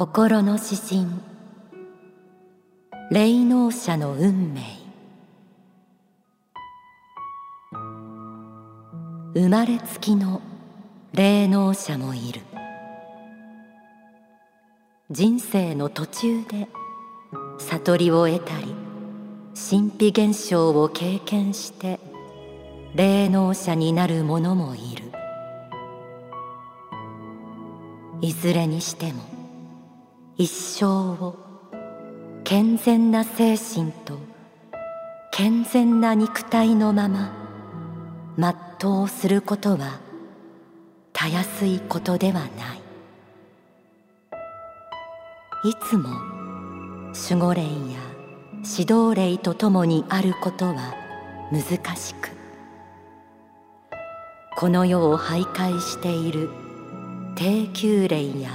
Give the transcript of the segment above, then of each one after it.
心の指針。霊能者の運命。生まれつきの霊能者もいる。人生の途中で悟りを得たり神秘現象を経験して霊能者になる者もいる。いずれにしても一生を健全な精神と健全な肉体のまま全うすることはたやすいことではない。いつも守護霊や指導霊とともにあることは難しくこの世を徘徊している低級霊や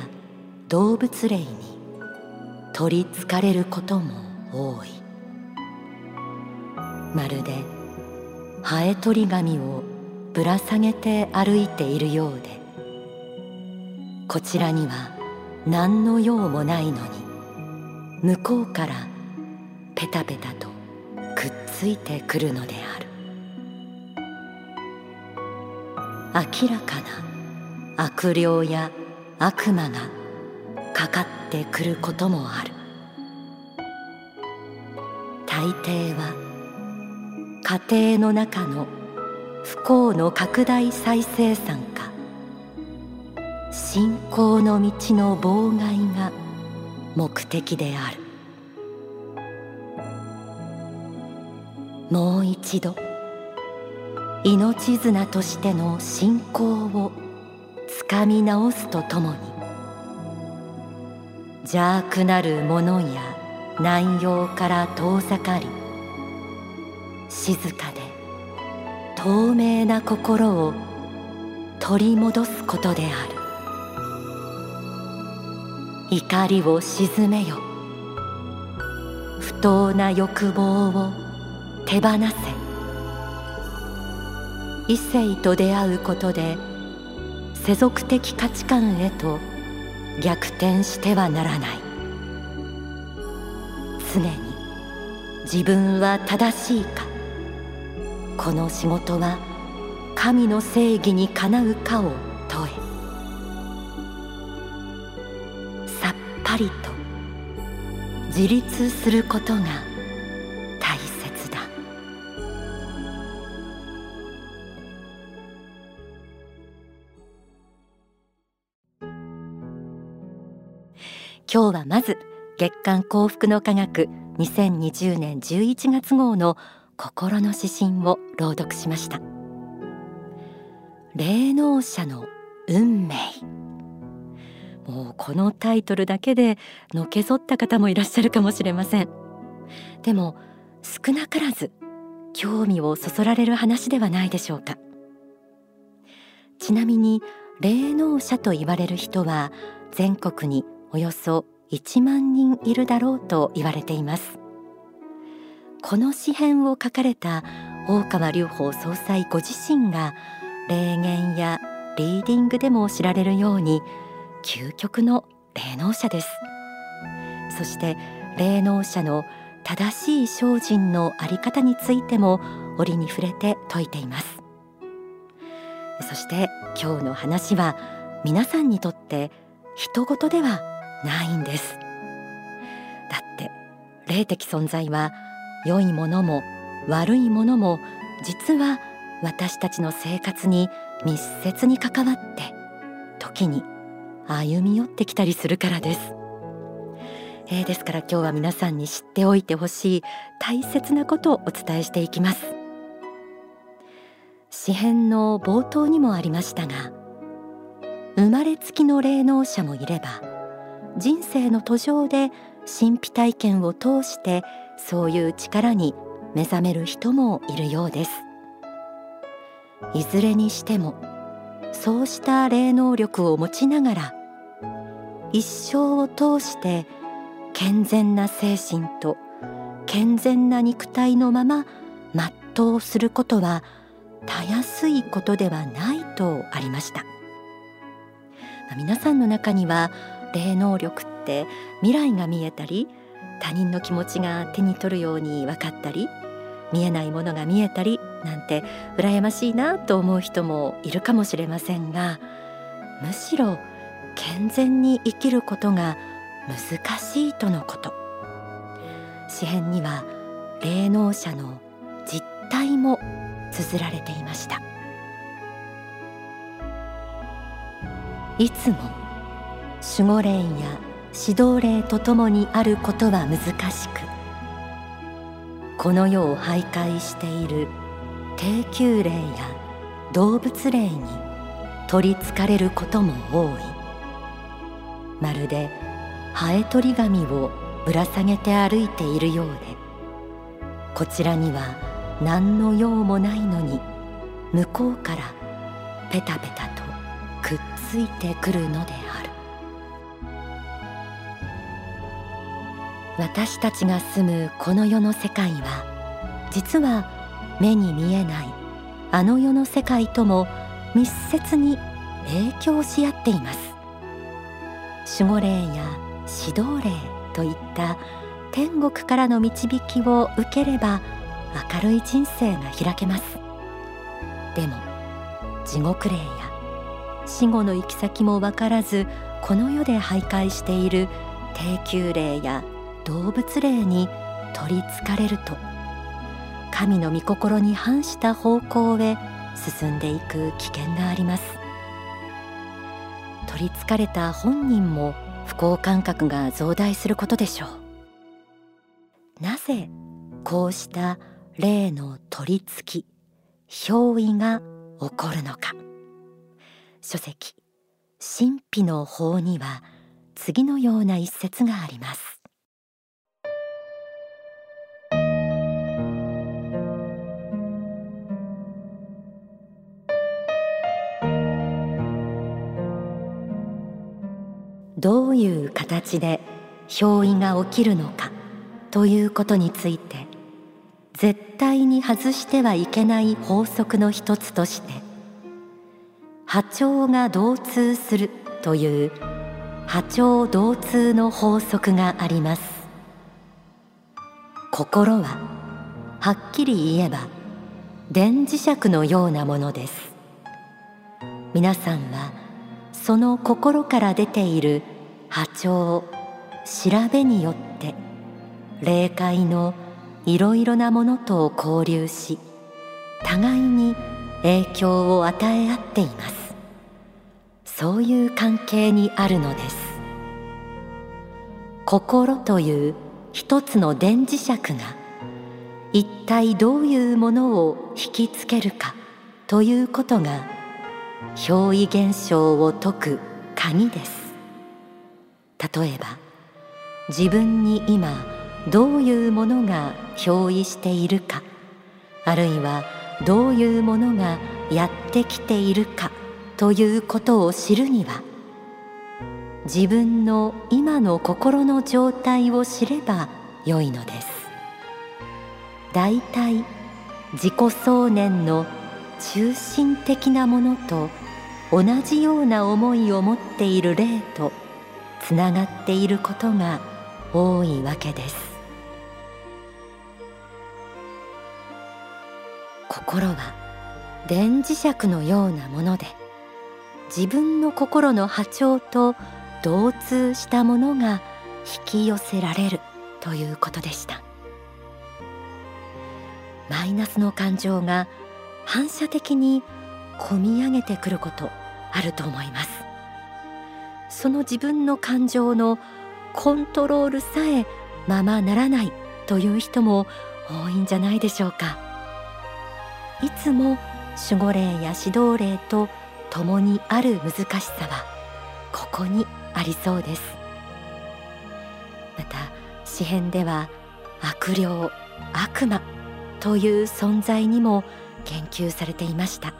動物霊に取りつかれることも多い。まるでハエ取り紙をぶら下げて歩いているようでこちらには何の用もないのに向こうからペタペタとくっついてくるのである。明らかな悪霊や悪魔がかかってくることもある。大抵は家庭の中の不幸の拡大再生産か信仰の道の妨害が目的である。もう一度命綱としての信仰をつかみ直すとともに邪悪なる者や難容から遠ざかり静かで透明な心を取り戻すことである。怒りを鎮めよ。不当な欲望を手放せ。異性と出会うことで世俗的価値観へと逆転してはならない。常に自分は正しいか。この仕事は神の正義にかなうかを問え。さっぱりと自立することが今日はまず月刊幸福の科学2020年11月号の心の指針を朗読しました。霊能者の運命。もうこのタイトルだけでのけぞった方もいらっしゃるかもしれません。でも少なからず興味をそそられる話ではないでしょうか。ちなみに霊能者と言われる人は全国におよそ1万人いるだろうと言われています。この詩編を書かれた大川隆法総裁ご自身が霊言やリーディングでも知られるように究極の霊能者です。そして霊能者の正しい精進のあり方についても折に触れて説いています。そして今日の話は皆さんにとって人事ではないんです。だって霊的存在は良いものも悪いものも実は私たちの生活に密接に関わって時に歩み寄ってきたりするからです、えー、ですから今日は皆さんに知っておいてほしい大切なことをお伝えしていきます。詩編の冒頭にもありましたが生まれつきの霊能者もいれば人生の途上で神秘体験を通してそういう力に目覚める人もいるようです。いずれにしてもそうした霊能力を持ちながら一生を通して健全な精神と健全な肉体のまま全うすることはたやすいことではないとありました。皆さんの中には霊能力って未来が見えたり他人の気持ちが手に取るように分かったり見えないものが見えたりなんて羨ましいなと思う人もいるかもしれませんがむしろ健全に生きることが難しいとのこと。詩編には霊能者の実態も綴られていました。いつも守護霊や指導霊とともにあることは難しくこの世を徘徊している低級霊や動物霊に取りつかれることも多い。まるでハエ取り紙をぶら下げて歩いているようでこちらには何の用もないのに向こうからペタペタとくっついてくるのである。私たちが住むこの世の世界は実は目に見えないあの世の世界とも密接に影響し合っています。守護霊や指導霊といった天国からの導きを受ければ明るい人生が開けます。でも地獄霊や死後の行き先も分からずこの世で徘徊している低級霊や動物霊に取りつかれると神の御心に反した方向へ進んでいく危険があります。取りつかれた本人も不幸感覚が増大することでしょう。なぜこうした霊の取り付き憑依が起こるのか。書籍神秘の法には次のような一節があります。ういう形で憑依が起きるのかということについて絶対に外してはいけない法則の一つとして波長が同通するという波長同通の法則があります。心ははっきり言えば電磁石のようなものです。皆さんはその心から出ている波長調べによって霊界のいろいろなものと交流し互いに影響を与え合っています。そういう関係にあるのです。心という一つの電磁石が一体どういうものを引きつけるかということが憑依現象を解く鍵です。例えば自分に今どういうものが憑依しているかあるいはどういうものがやってきているかということを知るには自分の今の心の状態を知ればよいのです。だいたい自己想念の中心的なものと同じような思いを持っている霊とつながっていることが多いわけです。心は電磁石のようなもので自分の心の波長と同通したものが引き寄せられるということでした。マイナスの感情が反射的にこみ上げてくることあると思います。その自分の感情のコントロールさえままならないという人も多いんじゃないでしょうか。いつも守護霊や指導霊と共にある難しさはここにありそうです。また詩編では悪霊悪魔という存在にも言及されていました。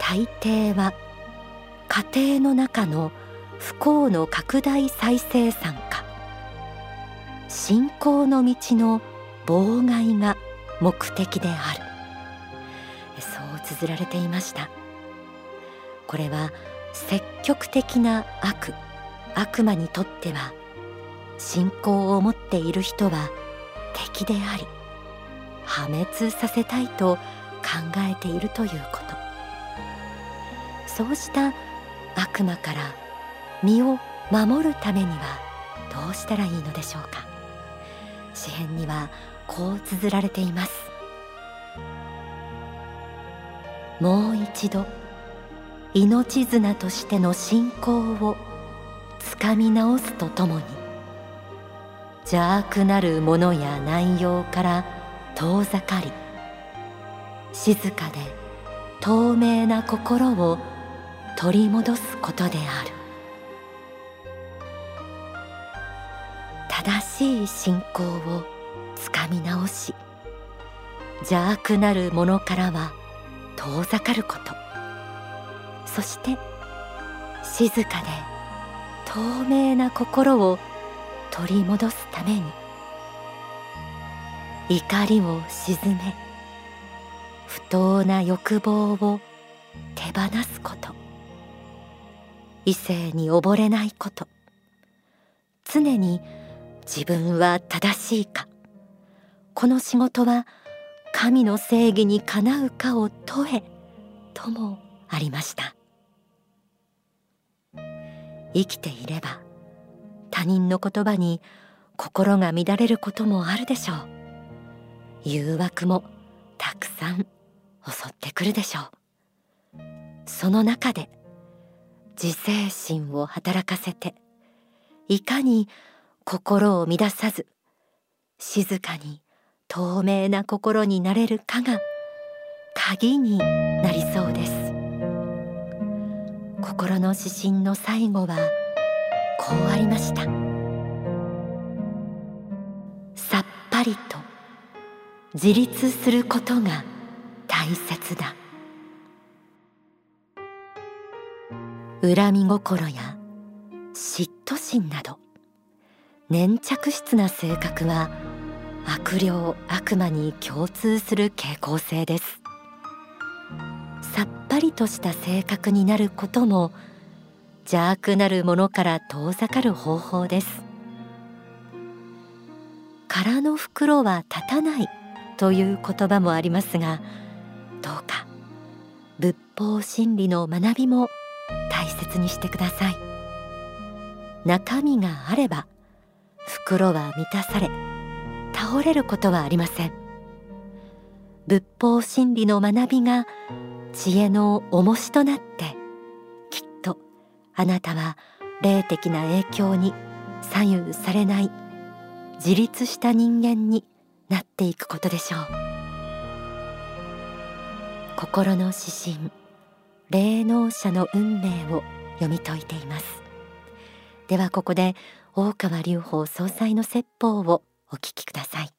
大抵は家庭の中の不幸の拡大再生産か信仰の道の妨害が目的である。そう綴られていました。これは積極的な悪悪魔にとっては信仰を持っている人は敵であり破滅させたいと考えているということ。そうした悪魔から身を守るためにはどうしたらいいのでしょうか。詩編にはこう綴られています。もう一度命綱としての信仰をつかみ直すとともに邪悪なるものや内容から遠ざかり静かで透明な心を取り戻すことである。正しい信仰をつかみ直し邪悪なるものからは遠ざかること。そして静かで透明な心を取り戻すために怒りを鎮め不当な欲望を手放すこと。異性に溺れないこと。常に自分は正しいか。この仕事は神の正義にかなうかを問えともありました。生きていれば他人の言葉に心が乱れることもあるでしょう。誘惑もたくさん襲ってくるでしょう。その中で自制心を働かせていかに心を乱さず静かに透明な心になれるかが鍵になりそうです。心の指針の最後はこうありました。さっぱりと自立することが大切だ。恨み心や嫉妬心など粘着質な性格は悪霊悪魔に共通する傾向性です。さっぱりとした性格になることも邪悪なるものから遠ざかる方法です。空の袋は立たないという言葉もありますがどうか仏法真理の学びも大切にしてください。中身があれば袋は満たされ倒れることはありません。仏法真理の学びが知恵の重しとなってきっとあなたは霊的な影響に左右されない自立した人間になっていくことでしょう。心の指針霊能者の運命を読み解いていますではここで大川隆法総裁の説法をお聞きください。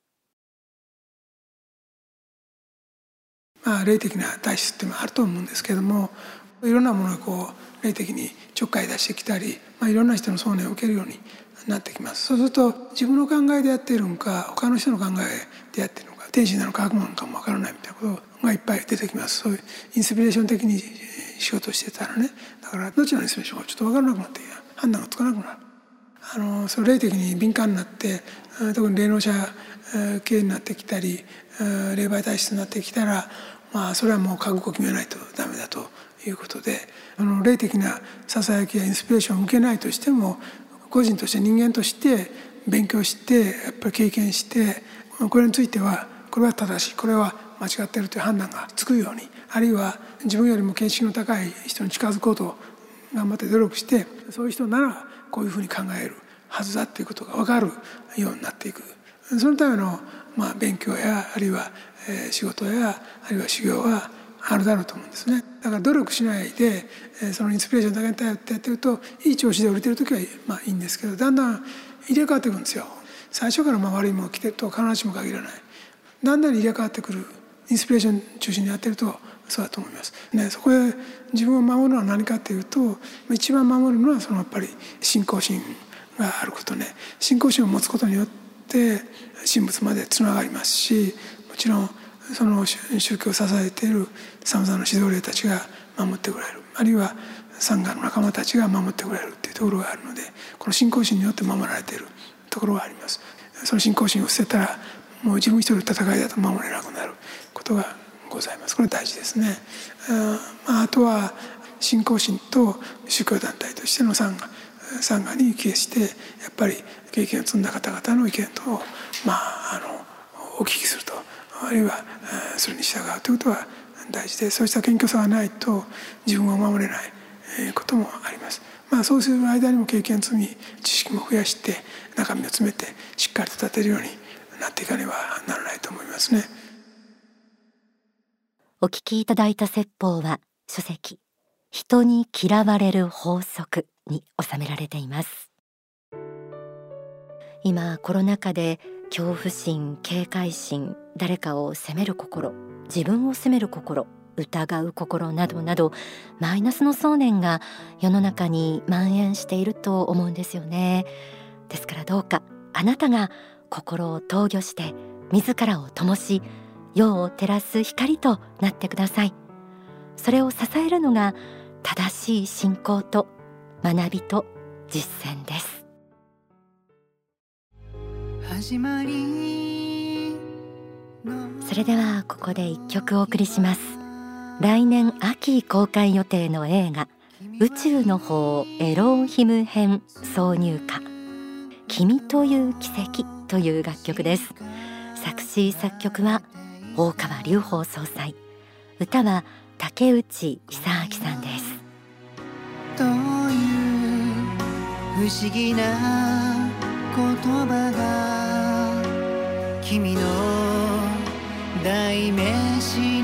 まあ、霊的な体質っていうのはあると思うんですけどもいろんなものがこう霊的にちょっかい出してきたり、まあ、いろんな人の想念を受けるようになってきますそうすると自分の考えでやっているのか他の人の考えでやってるのか天使なのか悪魔なのかもわからないみたいなことがいっぱい出てきますそういうインスピレーション的に仕事してたらねだからどちらのインスピレーションかちょっと分からなくなって判断がつかなくなる。あのその霊的に敏感になって特に霊能者系になってきたり霊媒体質になってきたら、まあ、それはもう覚悟を決めないとダメだということであの霊的なささやきやインスピレーションを受けないとしても個人として人間として勉強してやっぱり経験してこれについてはこれは正しいこれは間違っているという判断がつくようにあるいは自分よりも見識の高い人に近づこうと頑張って努力してそういう人ならこういうふうに考えるはずだっていうことが分かるようになっていく。そのための、まあ、勉強やあるいは、えー、仕事やあるいは修行はあるだろうと思うんですね。だから努力しないで、えー、そのインスピレーションだけに頼ってやってるといい調子で降りてる時はまあいいんですけどだんだん入れ替わっていくんですよ。最初からまあ悪いもの来てると必ずしも限らない。だんだん入れ替わってくるインスピレーション中心にやってるとそうだと思います。ね、そこで自分を守るのは何かというと一番守るのはそのやっぱり信仰心があることね。信仰心を持つことによって神仏までつながりますしもちろんその宗教を支えているさまざまな指導霊たちが守ってくれる。あるいはサンガの仲間たちが守ってくれるっていうところがあるのでこの信仰心によって守られているところがあります。その信仰心を捨てたらもう自分一人の戦いだと守れなくなることがございますこれ大事ですねあ,、まあ、あとは信仰心と宗教団体としての参加参加に帰してやっぱり経験を積んだ方々の意見とまあ、あのお聞きするとあるいはそれに従うということは大事でそうした謙虚さがないと自分を守れないこともあります。まあ、そうする間にも経験積み知識も増やして中身を詰めてしっかりと立てるようになっていかねばならないと思いますね。お聞きいただいた説法は書籍人に嫌われる法則に収められています今コロナ禍で恐怖心警戒心誰かを責める心自分を責める心疑う心などなどマイナスの想念が世の中に蔓延していると思うんですよねですからどうかあなたが心を投御して自らを灯し世を照らす光となってください。それを支えるのが正しい信仰と学びと実践です。それではここで一曲お送りします。来年秋公開予定の映画宇宙の方エローヒム編挿入歌。君という奇跡という楽曲です。作詞作曲は大川隆法総裁。歌は竹内久明さんです。という不思議な言葉が君の代名詞。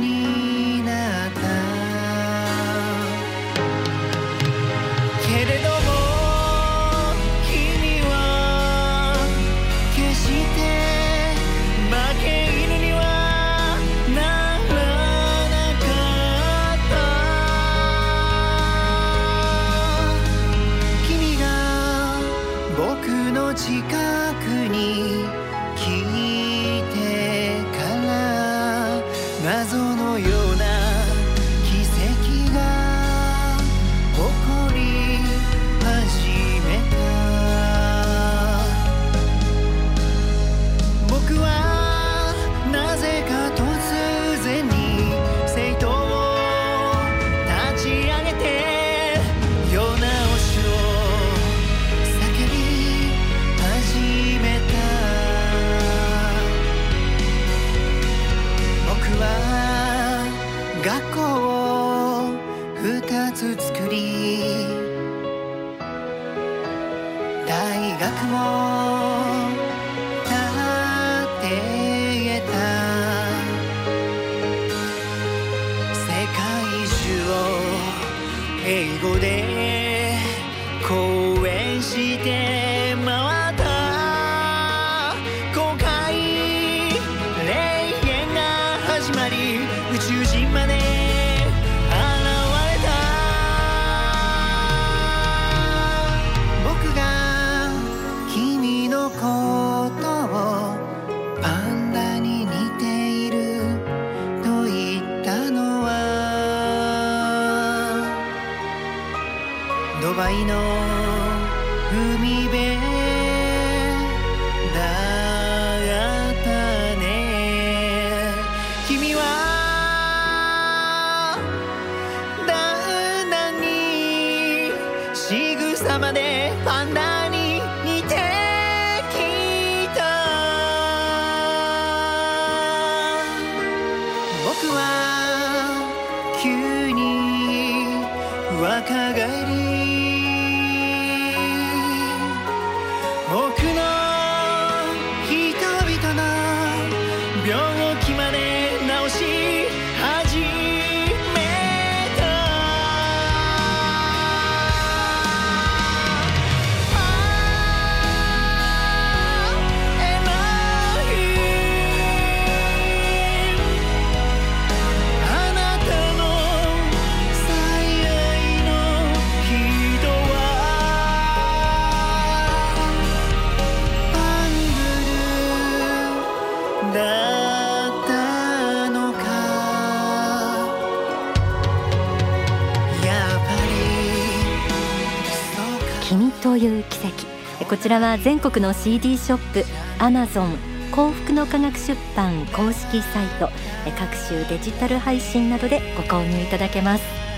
った様でこちらは全国の CD ショップアマゾン幸福の科学出版公式サイト各種デジタル配信などでご購入いただけます。